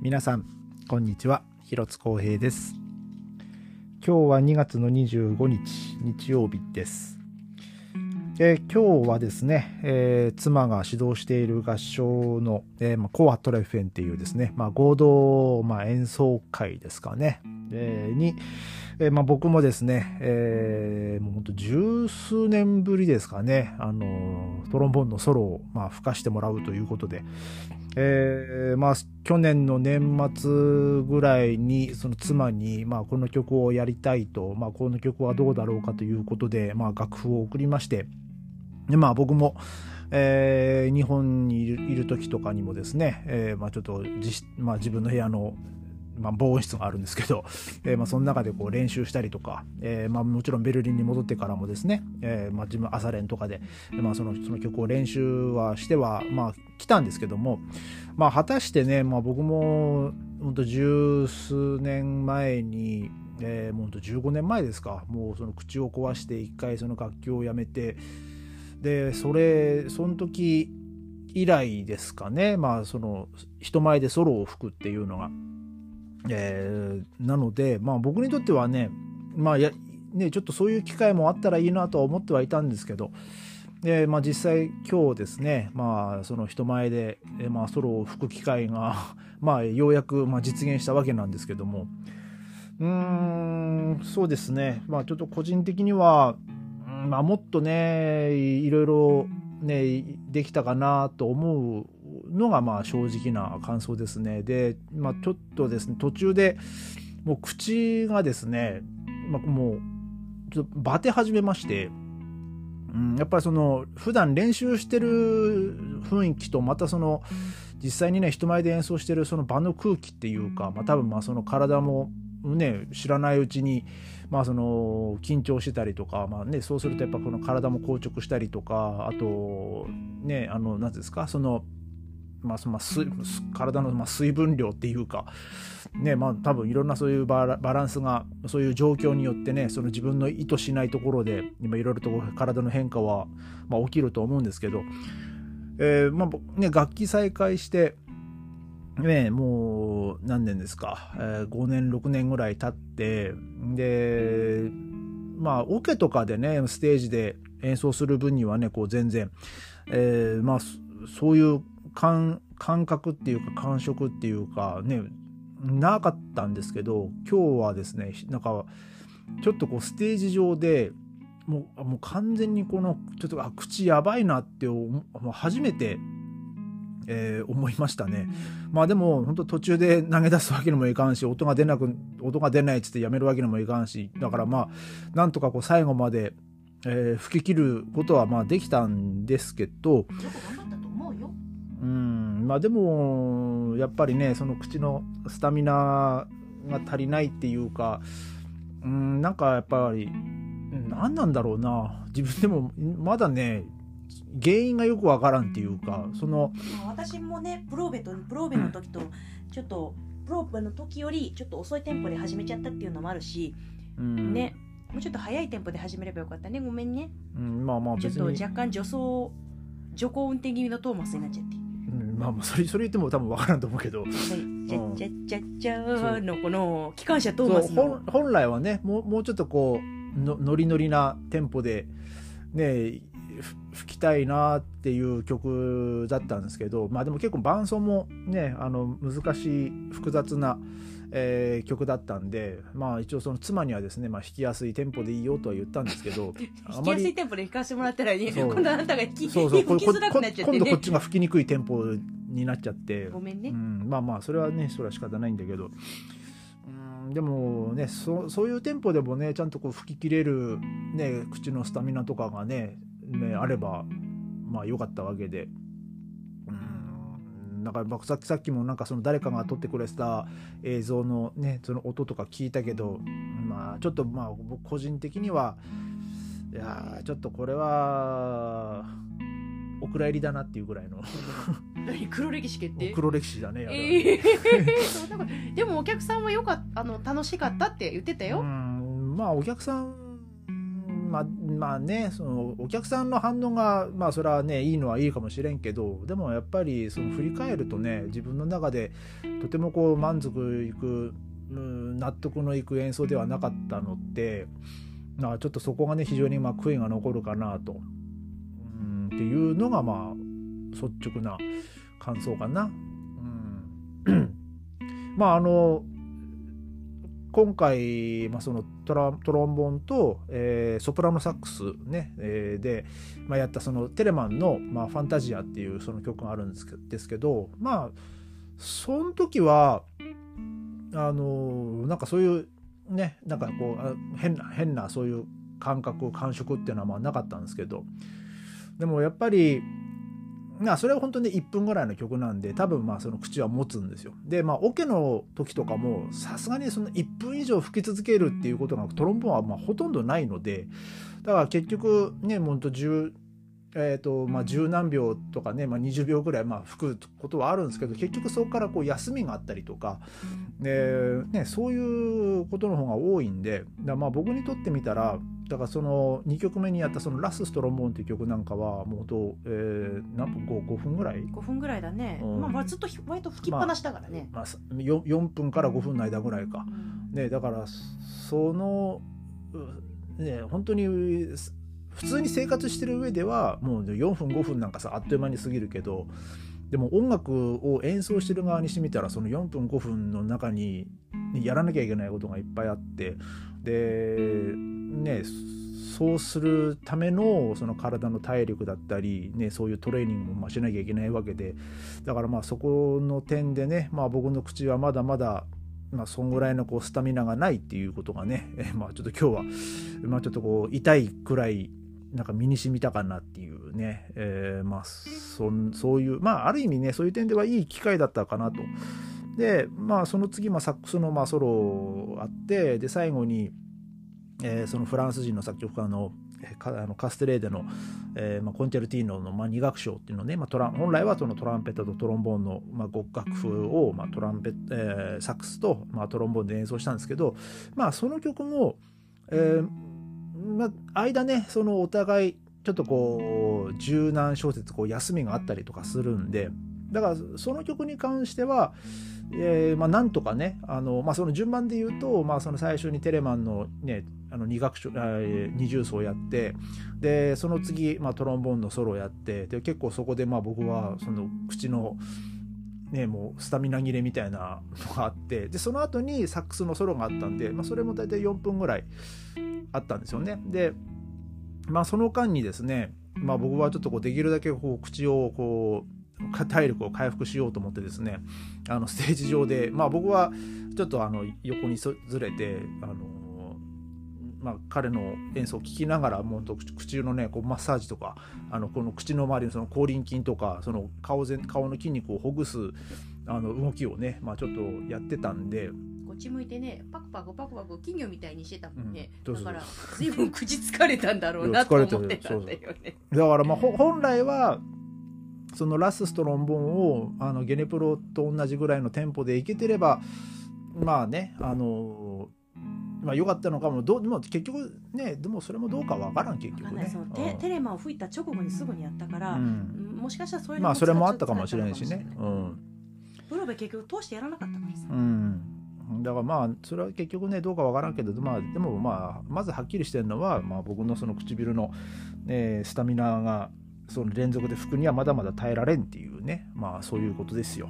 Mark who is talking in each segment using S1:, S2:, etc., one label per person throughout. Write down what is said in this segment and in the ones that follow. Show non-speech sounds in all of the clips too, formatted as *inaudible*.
S1: 皆さんこんにちは。広津光平です。今日は2月の25日日曜日です。え今日はですね、えー、妻が指導している合唱の、えーまあ、コアトレフェンっていうですね、まあ、合同、まあ、演奏会ですかね、えー、に、えーまあ、僕もですね、えー、もうほんと十数年ぶりですかね、あのトロンボーンのソロを、まあ、吹かしてもらうということで、えー、まあ、去年の年末ぐらいにその妻に、まあ、この曲をやりたいと、まあ、この曲はどうだろうかということで、まあ、楽譜を送りましてで、まあ、僕も、えー、日本にいる時とかにもですね、えーまあ、ちょっと自,、まあ、自分の部屋のまあ、防音室があるんですけど、*laughs* えー、まあその中でこう練習したりとか、えー、まあもちろんベルリンに戻ってからもですね、えー、まあ自分朝練とかで、まあ、そのその曲を練習はしては、まあ、来たんですけども、まあ、果たしてね、まあ、僕も本当十数年前に、えー、もう本当15年前ですかもうその口を壊して一回その楽器をやめてでそれその時以来ですかねまあその人前でソロを吹くっていうのが。えー、なので、まあ、僕にとってはね,、まあやねちょっとそういう機会もあったらいいなとは思ってはいたんですけど、でまあ、実際今日ですね、まあ、その人前で、えまあ、ソロを吹く機会が *laughs* まあ、ようやく、まあ、実現したわけなんですけども。うーんそうですね、まあ、ちょっと個人的には、まあ、もっとねいろいろねできたかなと思うのがまあ正直な感想ですね。で、まあ、ちょっとですね途中でもう口がですね、まあ、もうちょっとバテ始めまして。うん、やっぱりその普段練習してる雰囲気とまたその実際にね人前で演奏してるその場の空気っていうか、まあ、多分まあその体もね知らないうちにまあその緊張してたりとか、まあね、そうするとやっぱこの体も硬直したりとかあとねあの何ですかそのまあ、まあ、体のま水分量っていうか、ねまあ、多分いろんなそういうバランスがそういう状況によってねその自分の意図しないところで今いろいろと体の変化は、まあ、起きると思うんですけど、えーまあね、楽器再開してね、もう何年ですか、えー、5年6年ぐらい経ってでまあオ、ケとかでねステージで演奏する分にはねこう全然、えー、まあそういう感覚っていうか感触っていうかねなかったんですけど今日はですねなんかちょっとこうステージ上でもうもう完全にこのちょっとあ口やばいなってもう初めて、えー、思いましたね。まあでも本当途中で投げ出すわけにもいかんし音が出なく音が出ないっつってやめるわけにもいかんしだからまあなんとかこう最後まで、えー、吹き切ることはまあできたんですけど。うんまあでもやっぱりねその口のスタミナが足りないっていうかうんなんかやっぱり何なんだろうな。自分でもまだね原因がよくわからんっていうかその
S2: 私もねプローベとプローベの時とちょっとプローベの時よりちょっと遅いテンポで始めちゃったっていうのもあるし、うん、ねもうちょっと早いテンポで始めればよかったね。ごめんね、
S1: うん、まあまあ
S2: ちょっと若干助走徐行運転気味のトーマスになっちゃって
S1: まあまあそれそれ言っても多分分からんと思うけど。
S2: ちゃちゃちゃちゃのこの機関車トーマス
S1: の。本来はねもうもうちょっとこうのノリノリなテンポでね吹きたいなっていう曲だったんですけどまあでも結構伴奏もねあの難しい複雑なえー、曲だったんで、まあ一応その妻にはですね、まあ弾きやすいテンポでいいよとは言ったんですけど、*laughs*
S2: 弾きやすいテンポで弾かせてもらったら、ね、今度あなたが弾きそうそう。吹きづらくなっちゃって、
S1: ね、今度こっちが吹きにくいテンポになっちゃって、
S2: ごめんね。う
S1: ん、まあまあそれはね、それは仕方ないんだけど。うん。でもねそそういうテンポでもねちゃんとこう吹き切れる、ね、口のスタミナとかがねねあればまあ良かったわけでだからさっきさっきもなんかその誰かが撮ってくれてた映像のねその音とか聞いたけどまあちょっとまあ僕個人的にはいやちょっとこれはお蔵入りだなっていうぐらいの。
S2: 黒歴史決定？*laughs*
S1: 黒歴史だね、
S2: えー、*laughs* でもお客さんはよかあの楽しかったって言ってたよ。
S1: まあお客さんまあまあねそのお客さんの反応がまあそれはねいいのはいいかもしれんけどでもやっぱりその振り返るとね自分の中でとてもこう満足いく、うん、納得のいく演奏ではなかったので、ま、ちょっとそこがね非常にまあ悔いが残るかなと、うん、っていうのがまあ率直な感想かな。うん、*clears throat* まああの今回、まあ、そのトラトロンボンと、えー、ソプラノサックスね、えー、で、まあ、やったそのテレマンの、まあ、ファンタジアっていうその曲があるんですけですけどまあその時はあのなんかそういうねなんかこう変な変なそういう感覚感触っていうのはまあなかったんですけどでもやっぱりまあそれは本当に1分ぐらいの曲なんで多分まあその口は持つんですよ。でまあオケの時とかもさすがにその1分以上吹き続けるっていうことがトロンボーンはまあほとんどないのでだから結局ねもう10えーとまあ、十何秒とかね、まあ、20秒ぐらいまあ吹くことはあるんですけど結局そこからこう休みがあったりとか、でね、そういうことの方が多いんでだまあ僕にとってみたらだからその2曲目にやったその「ラス・ストロンボーン」っていう曲なんかはもうと、えー、何分 5, 5分ぐらい
S2: ?5 分ぐらいだね、うん、まあ、ずっと割と吹きっぱなしだからね、
S1: まあ、まあ、4, 4分から5分の間ぐらいか、うん、ね、だからそのね本当に普通に生活してる上ではもう4分5分なんかさあっという間に過ぎるけどでも音楽を演奏してる側にしてみたらその4分5分の中にやらなきゃいけないことがいっぱいあってでねそうするためのその体の体力だったり、ね、そういうトレーニングもしなきゃいけないわけでだからまあそこの点でね、まあ、僕の口はまだまだまあ、そんぐらいのこうスタミナがないっていうことがね、*laughs* えまあ、ちょっと今日は、まあ、ちょっとこう痛いくらいなんか身に染みたかなっていうね、えー、まあそそういうまあある意味ねそういう点ではいい機会だったかなと。でまあその次、まあ、サックスのまあソロあってで最後に、えー、そのフランス人の作曲家のカステレーデの、えーまあ、コンチェルティーノの、まあ、2楽章っていうのね、まあ、トラ本来はそのトランペットとトロンボーンの、まあ、極楽譜を、まあトランペえー、サックスと、まあ、トロンボーンで演奏したんですけど、まあ、その曲も、えー、まあ、間ねそのお互いちょっとこう柔軟小説こう休みがあったりとかするんでだからその曲に関しては、えー、まあ、なんとかねあの、まあ、その順番で言うと、まあ、その最初にテレマンの,、ね、あの二楽章二重奏やってでその次、まあ、トロンボーンのソロやってで結構そこでまあ僕はその口の。ね、もうスタミナ切れみたいなのがあってでその後にサックスのソロがあったんで、まあ、それも大体4分ぐらいあったんですよね。で、まあ、その間にですね、まあ、僕はちょっとこうできるだけこう口をこう体力を回復しようと思ってですねあのステージ上で、まあ、僕はちょっとあの横にずれてあの、まあ、彼の演奏を聴きながらもう口のねこうマッサージとかあのこの口の周りのその口輪筋とかその顔全顔の筋肉をほぐすあの動きをね、まあ、ちょっとやってたんで。
S2: ち向いてねパクパクパクパク金魚みたいにしてたもんね、うん、だから随分口疲れたんだろうなと思ってたんだよね。
S1: だからまあ本来はそのラスストロンボンをあのゲネプロと同じぐらいのテンポでいけてればまあねあのまあ良かったのかも。どうでも結局ねでもそれもどうかわからん結局ね。
S2: そのテテレマを吹いた直後にすぐにやったから、うん、もしかしたらそれ
S1: まあそれもあったかもしれないしね。うん。
S2: プロベ結局通してやらなかったからさ、
S1: うん。だからまあそれは結局ねどうかわからんけど、まあ、でもまあまずはっきりしてるのは、まあ、僕のその唇の、ね、スタミナがその連続で吹くにはまだまだ耐えられんっていうね。まあそういうことですよ。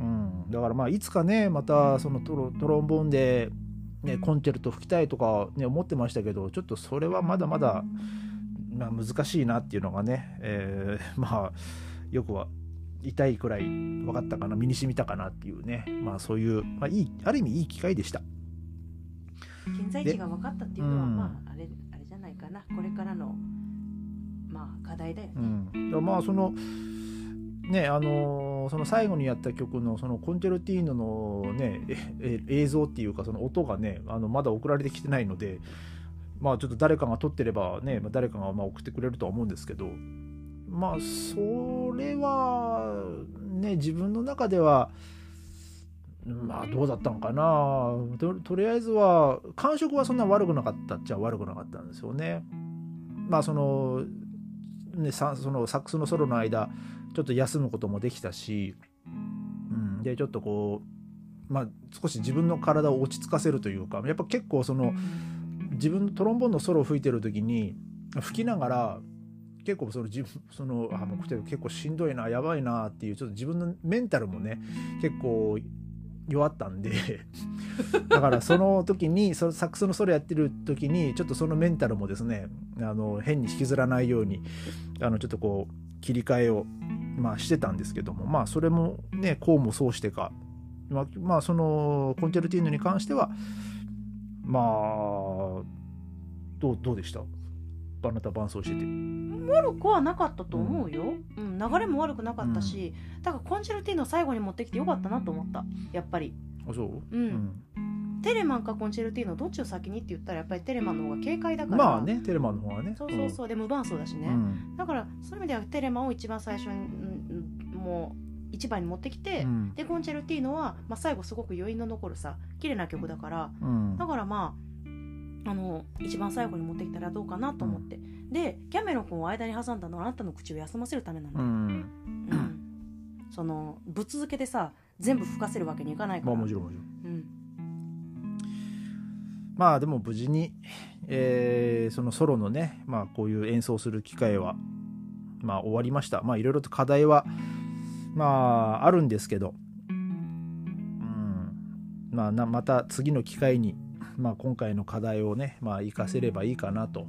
S1: うん、だからまあいつかねまたそのトロトロンボーンで、ね、コンチェルト吹きたいとか、ね、思ってましたけどちょっとそれはまだまだ、まあ、難しいなっていうのがね、えー、まあよくは痛いくらい分かったかな身に染みたかなっていうねまあそういう、まあ、いいある意味いい機会でした。
S2: 現在地が分かったっていうのは、まああれあれじゃないかな。これからのまあ課題だよね、
S1: うん、まあそのねあのー、その最後にやった曲のそのコンチェルティーノのね映像っていうかその音がねあのまだ送られてきてないのでまあちょっと誰かが撮ってればね、ま、誰かがまあ送ってくれるとは思うんですけどまあそれはね自分の中ではまあどうだったのかなとりあえずは感触はそんな悪くなかったっちゃ悪くなかったんですよね。まあそのねそのサックスのソロの間ちょっと休むこともできたし、うん、でちょっとこうまあ少し自分の体を落ち着かせるというかやっぱ結構その自分のトロンボーンのソロを吹いてる時に吹きながら結構その自分そのあもう結構しんどいなやばいなっていうちょっと自分のメンタルもね結構弱ったんで *laughs* だからその時にそのサックスのソロやってる時にちょっとそのメンタルもですねあの変に引きずらないようにあのちょっとこう切り替えを、まあ、してたんですけどもまあそれもねこうもそうしてか、まあ、まあそのコンチェルティーヌに関してはまあどうどうでした？あなた伴奏してて。
S2: 悪くはなかったと思うよ、うん、流れも悪くなかったし、うん、だからコンチェルティーノ最後に持ってきてよかったなと思った。やっぱり。
S1: あそう？
S2: うん、テレマンかコンチェルティーノどっちを先にって言ったらやっぱりテレマンの方が軽快だから。
S1: まあねテレマンの方がね。
S2: そうそうそう、で無伴奏だしね、だからそういう意味ではテレマンを一番最初にもう一番に持ってきて、うん、でコンチェルティーノは、まあ、最後すごく余韻の残るさ綺麗な曲だから、うん、だからまああの一番最後に持ってきたらどうかなと思って、うん、でキャメロン君を間に挟んだのはあなたの口を休ませるためなん、うん、そのぶっ続けでさ全部吹かせるわけにいかないから、
S1: まあ、もちろんもちろん、うん、まあでも無事に、えー、そのソロのね、まあ、こういう演奏する機会は、まあ、終わりましたまあいろいろと課題はまああるんですけど、うん、まあなまた次の機会にまあ、今回の課題をね、まあ、活かせればいいかなと、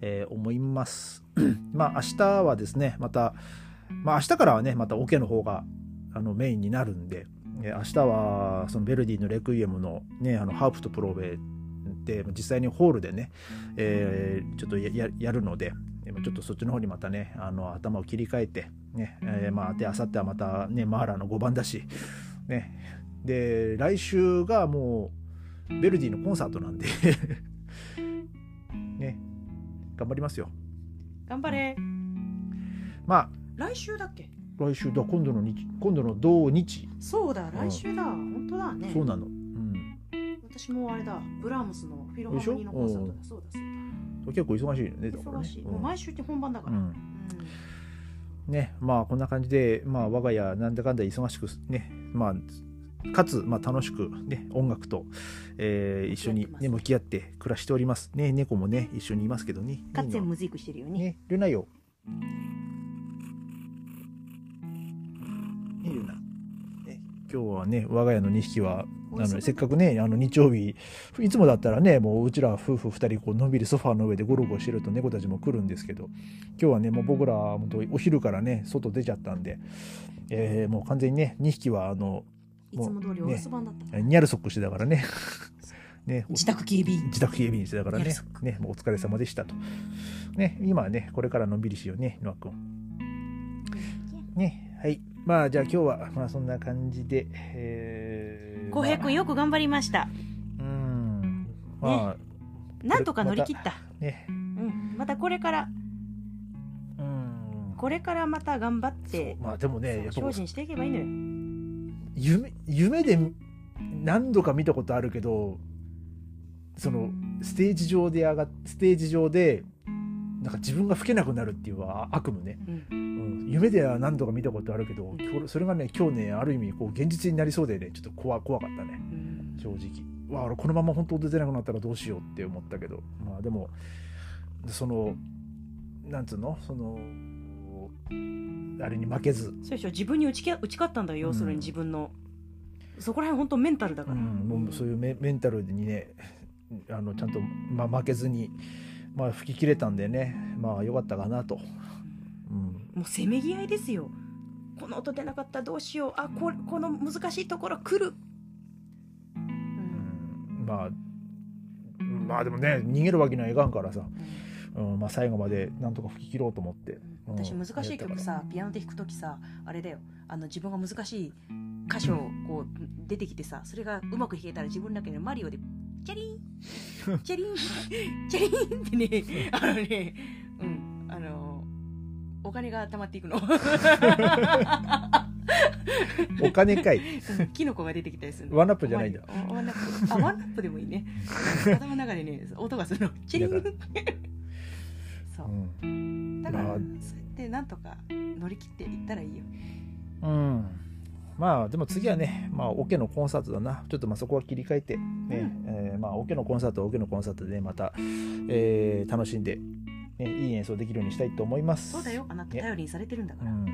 S1: えー、思います。*clears throat* まあ明日はですねまた、まあ、明日からはねまたオケの方があのメインになるんで、えー、明日はそのベルディのレクイエムの,、ね、あのハープとプロベで実際にホールでね、えー、ちょっとやるのでちょっとそっちの方にまたねあの頭を切り替えてね、えー、まあで明後日はまたねマーラーの5番だしね。で来週がもうベルディのコンサートなんで *laughs* ね。頑張りますよ。
S2: 頑張れ。
S1: まあ。
S2: 来週だっけ？
S1: 来週だ。今度の日今度の土日。
S2: そうだ来週だ、うん、本当だね。
S1: そうなの。うん。
S2: 私もあれだ。ブラームスのフィロハーモニーのコンサートだ。そうだそうだ。
S1: 結構忙しいよね。
S2: 忙しい、ね、もう毎週って本番だから、うん、
S1: ねまあこんな感じでまあ我が家なんだかんだ忙しくね。まあかつ、まあ、楽しく、ね、音楽と、えー、一緒に、ね、向き合って暮らしております。ね、猫もね、一緒にいますけどね。
S2: かつてムズイクしてるよね。ね、
S1: ルナよ。ね、ルナ。ね、今日はね、我が家の2匹は、あのせっかくね、あの日曜日、いつもだったらね、もううちら夫婦2人、こうのんびりソファーの上でゴロゴロしてると猫たちも来るんですけど、今日はね、もう僕ら、お昼からね、外出ちゃったんで、えー、もう完全にね、2匹は、あの、
S2: いつも通りお留守番だった、
S1: ね、ニャルソックしてたからね。
S2: ね自宅警備員。
S1: 自宅警備員してたからね。ねもうお疲れ様でしたと。ね今はねこれからのんびりしようねノア君ねはいまあじゃあ今日はまあそんな感じで
S2: えー、浩平君よく頑張りました。
S1: うん。まあ、ね、
S2: なんとか乗り切った。ね。うん。またこれから。うん。これからまた頑張って
S1: まあでもね
S2: 精進していけばいいのよ。
S1: 夢夢で何度か見たことあるけどそのステージ上で上がステージ上でなんか自分が吹けなくなるっていう悪夢ね、うん、うん、夢では何度か見たことあるけどそれがね今日ねある意味こう現実になりそうでねちょっと怖怖かったね、うん、正直。わこのまま本当出てなくなったらどうしようって思ったけど。まあでもそのなんつうの？そのあれに負けず。
S2: そうでしょ。自分に打ち打ち勝ったんだよ要するに自分の、うん、そこら辺本当メンタルだから、うん、
S1: もうそういうメメンタルにねあのちゃんと、まあ、負けずに、まあ、吹き切れたんでねまあよかったかなと、
S2: うん、もうせめぎ合いですよ。この音出なかったらどうしよう。あここの難しいところ来る、
S1: うん、まあまあでもね逃げるわけにはいかんからさ、うん。まあ、最後までなんとか吹き切ろうと思って、
S2: 私難しい曲さピアノで弾く時さあれだよ。あの自分が難しい箇所こう出てきてさそれがうまく弾けたら自分だけでマリオでチャリン *laughs* チャリン *laughs* チャリンってねあのねうんあのお金が貯まっていくの。*laughs*
S1: お金かい。
S2: キノコが出てきたりする
S1: ワンアップじゃないんだ。
S2: ワンアップ。あワンアップでもいいね。頭の中でね音がするの。チリン。そう、うん、だから、まあ、そうやってなんとか乗り切っていったらいいよ。
S1: うんまあでも次はね、まあ、オケのコンサートだな。ちょっとまあそこは切り替えて、ね、うん、えー、まあオケのコンサートはオケのコンサートで、ね、また、えー、楽しんで、ね、いい演奏できるようにしたいと思います。
S2: そうだよ、あなた頼りにされてるんだから。ね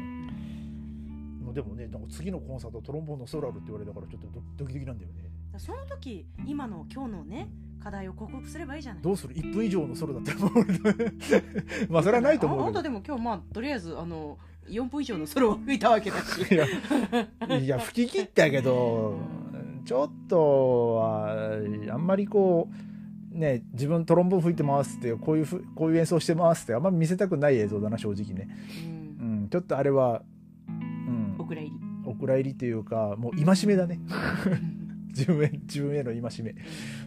S1: うん、でもね、なんか次のコンサートトロンボーンのソラルって言われたからちょっとドキドキなんだよね。
S2: その時、今の今日のね、課題を克服すればいいじゃない。
S1: どうする？1分以上のソロだったら *laughs* まあそれはないと思うけど。
S2: あんたでも今日まあとりあえずあの4分以上のソロを吹いたわけだし。
S1: いやいや吹き切ったけどちょっとはあんまりこうね自分トロンボーン吹いてますってこういうふこういう演奏してますってあんまり見せたくない映像だな正直ね、うん、うん、ちょっとあれは、
S2: うん、お蔵入り。
S1: お蔵入りというかもう戒めだね。*laughs* 自分へ自分への戒め、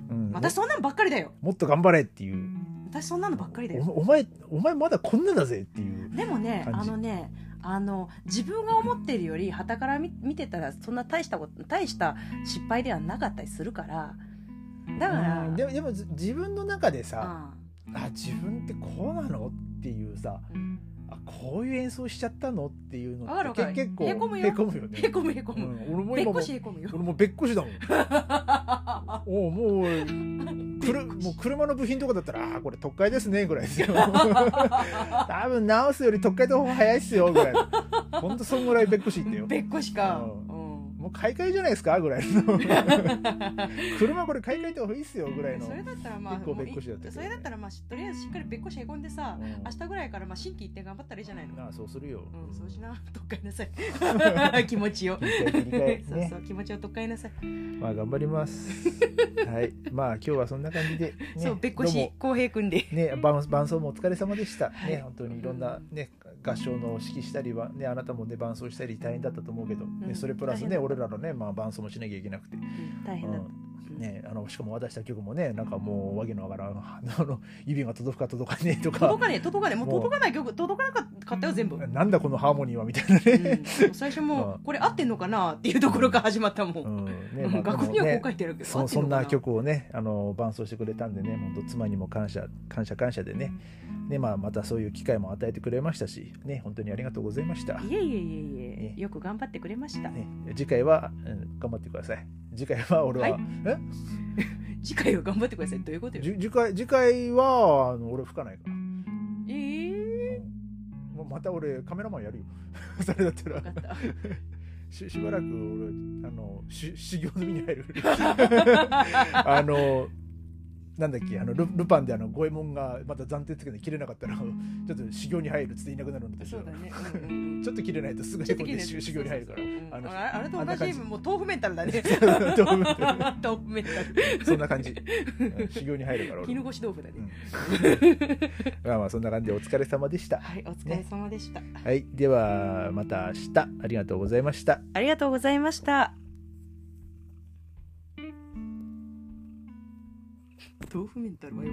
S2: うん、私そんなんばっかりだよ。
S1: もっと頑張れっていう。
S2: 私そんなのばっかりだよ。
S1: お前お前まだこんなだぜっていう
S2: でもねあのねあの自分が思ってるよりはたから見見てたらそんな大したこと大した失敗ではなかったりするからだから
S1: でもでも自分の中でさ、うん、あ自分ってこうなの？っていうさ、うんあこういう演奏しちゃったの？っていうのって結構
S2: へこむよ。へ
S1: こむよね。
S2: へこむへこむ、うん、俺も今も
S1: 俺もべっこしだもん。*laughs* おもうくる *laughs* もう車の部品とかだったらあこれ特会ですねぐらいですよ。*laughs* 多分直すより特会の方が早いっすよぐらいほんとそんぐらいべっこし言ってよ。
S2: べっこしか、
S1: うんもう買い替えじゃないですかぐらいの。*laughs* 車これ買い替えた方がいいっすよぐらいの。
S2: それだったらまあそれだったらまあとりあえずしっかりべっこしへこんでさ、うん、明日ぐらいからまあ新規一点頑張ったらいいじゃないの。
S1: ああそうするよ、
S2: うん、そうしな。とっかえなさい。*laughs* 気持ちを。そうそう気持ちをとっかえなさい。
S1: まあ頑張ります。*laughs* はい。まあ今日はそんな感じで、ね、
S2: そうべっこし浩平君で。
S1: ね伴奏もお疲れ様でした、ね本当にいろんなね合唱の指揮したりはねあなたもね伴奏したり大変だったと思うけど、ね、それプラスね俺らのね、まあ、伴奏もしなきゃいけなくて、
S2: 大変だった、
S1: ね、あのしかも渡した曲もねなんかもうわけのわからんあの *laughs* 指が届くか届かねえとか。
S2: 届かねえ届かねえ。もう届かない曲届かなかったよ全部。
S1: なんだこのハーモニーはみたいなね、
S2: うん、最初も *laughs* これ合ってんのかなっていうところから始まったもん、うん。ねまあ、楽譜にはこう書いてるけど、
S1: ね、そんな曲をねあの伴奏してくれたんでね本当妻にも感謝感謝感謝でね、ねまあ、またそういう機会も与えてくれましたしね本当にありがとうございました。
S2: いえいえいえいえ、よく頑張ってくれました、ね、
S1: 次回は、うん、頑張ってください。次回は俺は、はい、え？*laughs*
S2: 次回は頑張ってください。どういうことよ？
S1: 次回次回はあの俺吹かないから。
S2: ええ
S1: ー、また俺カメラマンやるよ。*laughs* それだったら。*laughs* ししばらく俺あのし修行の身に入る。あのなんだっけあのルルパンであの五右衛門がまた暫定つけて切れなかったらちょっと修行に入るっつっていなくなるんで
S2: そうだね、
S1: うんうん、*laughs* ちょっと切れないとすぐへこんで修行に入るから、
S2: あのあれと同じ。もう豆腐メンタルだね。*laughs*
S1: 豆腐メンタル。*laughs*
S2: 豆腐メンタ
S1: ル。そんな感じ、修行に入るから
S2: 絹ごし豆腐だね、
S1: まあまあそんな感じでお疲れ様でした。
S2: はいお疲れ様でした、ね、
S1: はいではまた明日。ありがとうございました。
S2: ありがとうございました豆腐メンタルはよ。